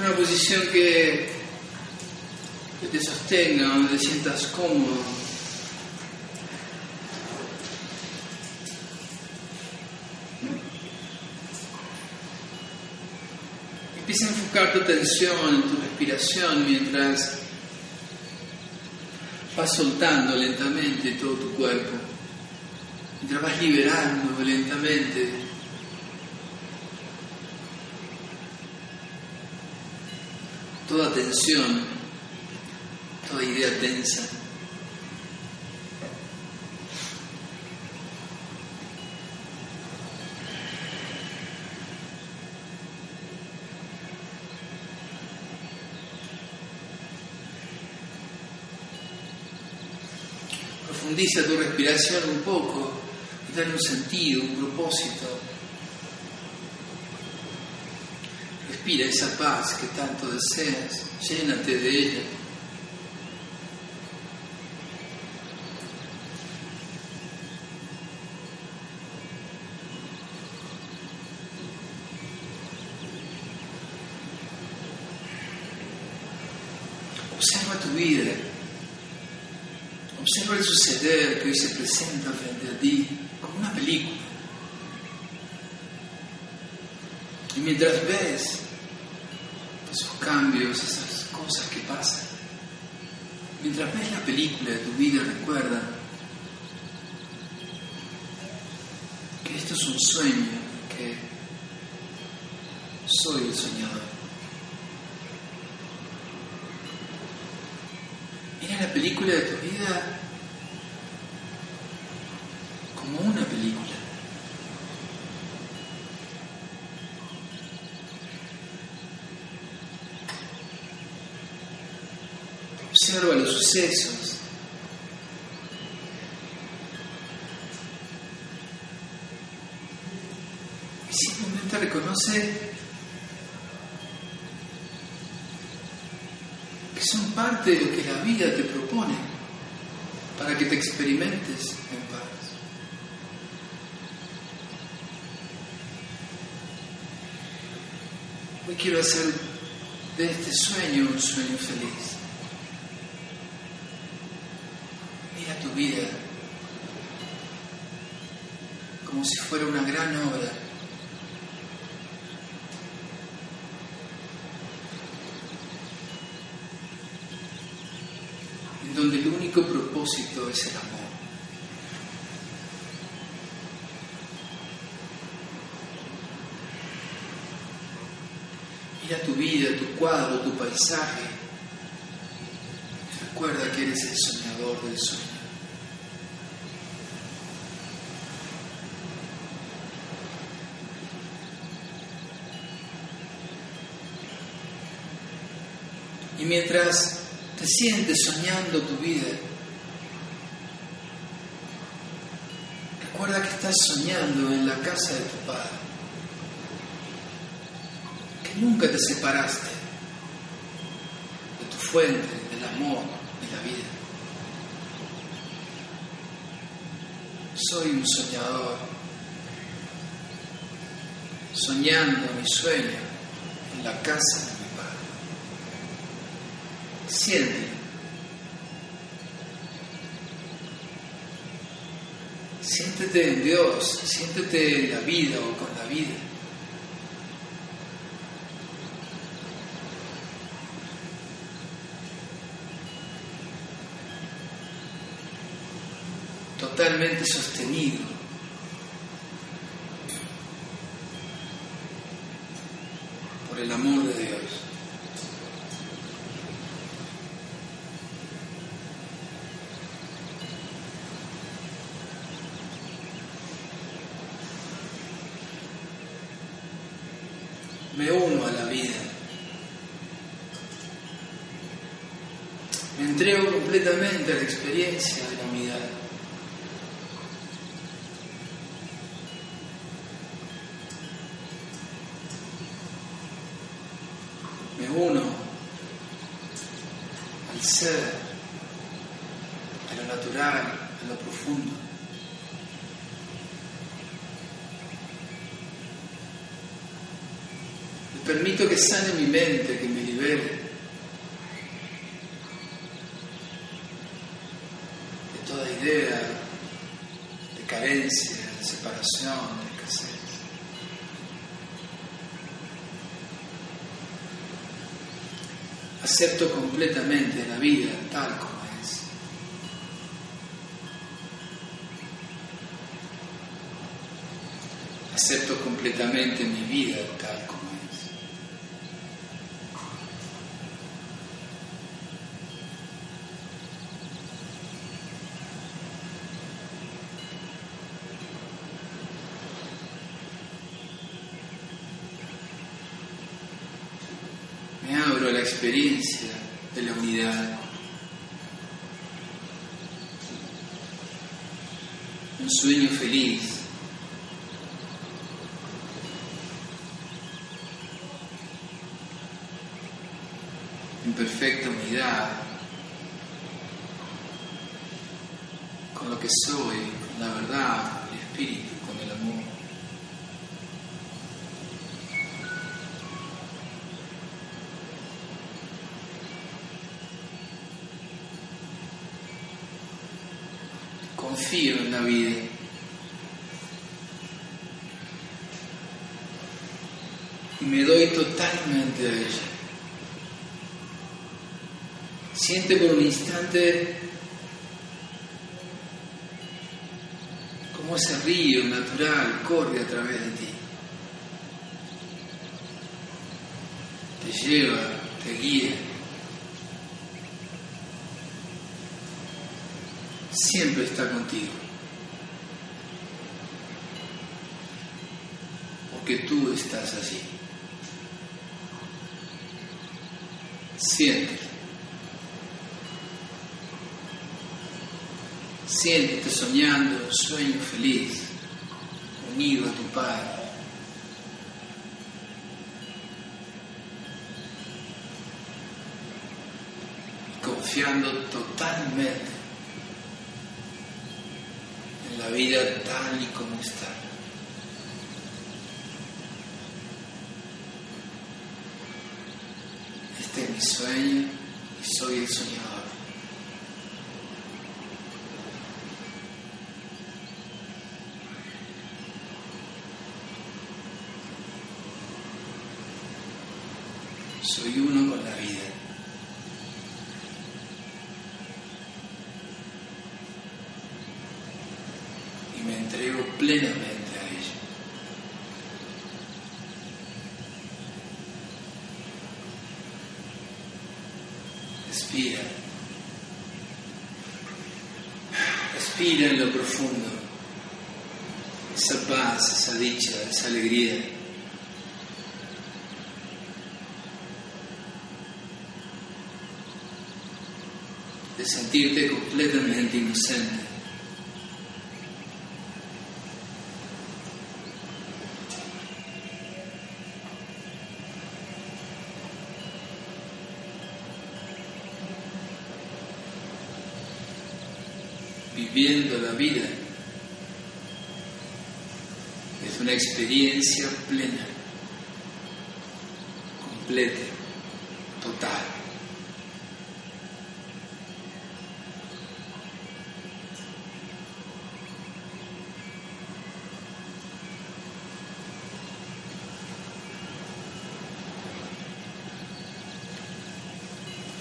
Una posición que, te sostenga, donde te sientas cómodo. Empieza a enfocar tu atención en tu respiración mientras vas soltando lentamente todo tu cuerpo, mientras vas liberando lentamente toda tensión, toda idea tensa. Profundiza tu respiración un poco y dale un sentido, un propósito. Respira esa paz que tanto deseas, llénate de ella. Observa tu vida, observa el suceder que hoy se presenta frente a ti como una película. Y mientras ves cambios, esas cosas que pasan, mientras ves la película de tu vida, recuerda que esto es un sueño, que soy el soñador. Mira la película de tu vida como una película. Observa los sucesos. Y simplemente reconoce que son parte de lo que la vida te propone para que te experimentes en paz. Hoy quiero hacer de este sueño un sueño feliz. Mira tu vida como si fuera una gran obra. En donde el único propósito es el amor. Mira tu vida, tu cuadro, tu paisaje. Recuerda que eres el soñador del sueño. Y mientras te sientes soñando tu vida, recuerda que estás soñando en la casa de tu padre, que nunca te separaste de tu fuente, del amor, de la vida. Soy un soñador, soñando mi sueño en la casa. Siente. Siéntete en Dios, siéntete en la vida o con la vida. Totalmente sostenido. Por el amor de Dios. abandonó a la vida. Me entrego completamente la experiencia de la unidad. Me uno al ser, a lo natural, a lo profundo. Me permito que sane mi mente, que me libere. Acepto completamente la vida tal como es. Acepto completamente mi vida tal como es. Me abro a la experiencia de la unidad. Un sueño feliz. En perfecta unidad con lo que soy, con la verdad, el espíritu, con el amor. Confío en la vida. Y me doy totalmente a ella. Siente por un instante cómo ese río natural corre a través de ti. Te lleva, te guía. Siempre está contigo. Porque tú estás allí. Siéntete. Siéntete soñando un sueño feliz, unido a tu Padre. Confiando totalmente en la vida tal y como está. Este es mi sueño y soy el soñador. Soy uno con la vida. y me entrego plenamente a ella. Respira. Respira en lo profundo. Esa paz, esa dicha, esa alegría. De sentirte completamente inocente. Viviendo la vida es una experiencia plena, completa, total.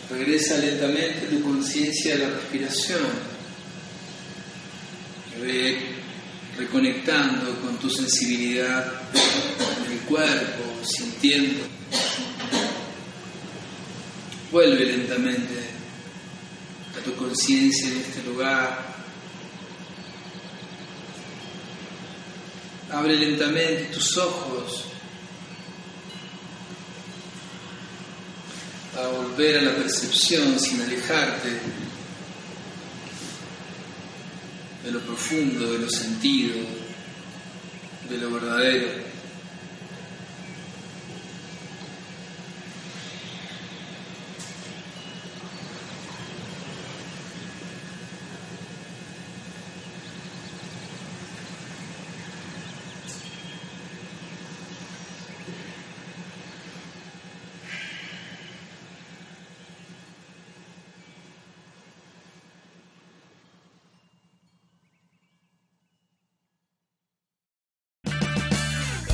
Regresa lentamente tu conciencia a la respiración. Ve reconectando con tu sensibilidad en el cuerpo, sintiendo. Vuelve lentamente a tu conciencia en este lugar. Abre lentamente tus ojos a volver a la percepción sin alejarte de lo profundo, de lo sentido, de lo verdadero.